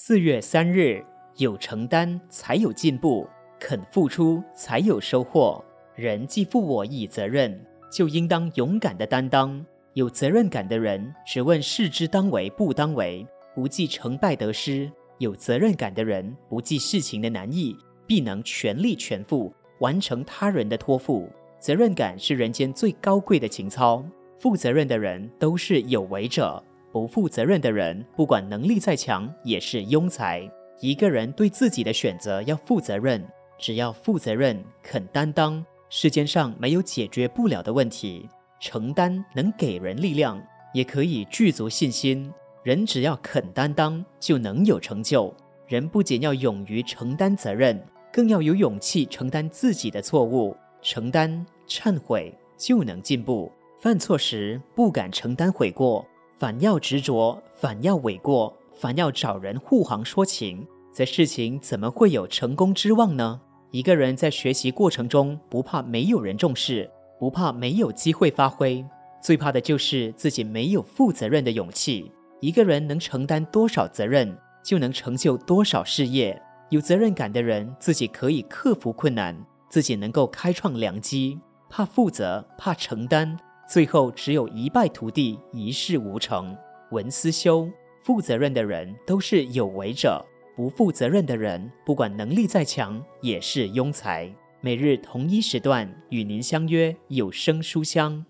四月三日，有承担才有进步，肯付出才有收获。人既负我以责任，就应当勇敢地担当。有责任感的人，只问事之当为不当为，不计成败得失；有责任感的人，不计事情的难易，必能全力全负完成他人的托付。责任感是人间最高贵的情操。负责任的人都是有为者。不负责任的人，不管能力再强，也是庸才。一个人对自己的选择要负责任，只要负责任、肯担当，世间上没有解决不了的问题。承担能给人力量，也可以具足信心。人只要肯担当，就能有成就。人不仅要勇于承担责任，更要有勇气承担自己的错误，承担、忏悔，就能进步。犯错时不敢承担悔过。反要执着，反要诿过，反要找人护航说情，则事情怎么会有成功之望呢？一个人在学习过程中，不怕没有人重视，不怕没有机会发挥，最怕的就是自己没有负责任的勇气。一个人能承担多少责任，就能成就多少事业。有责任感的人，自己可以克服困难，自己能够开创良机。怕负责，怕承担。最后只有一败涂地，一事无成。文思修，负责任的人都是有为者；不负责任的人，不管能力再强，也是庸才。每日同一时段与您相约有声书香。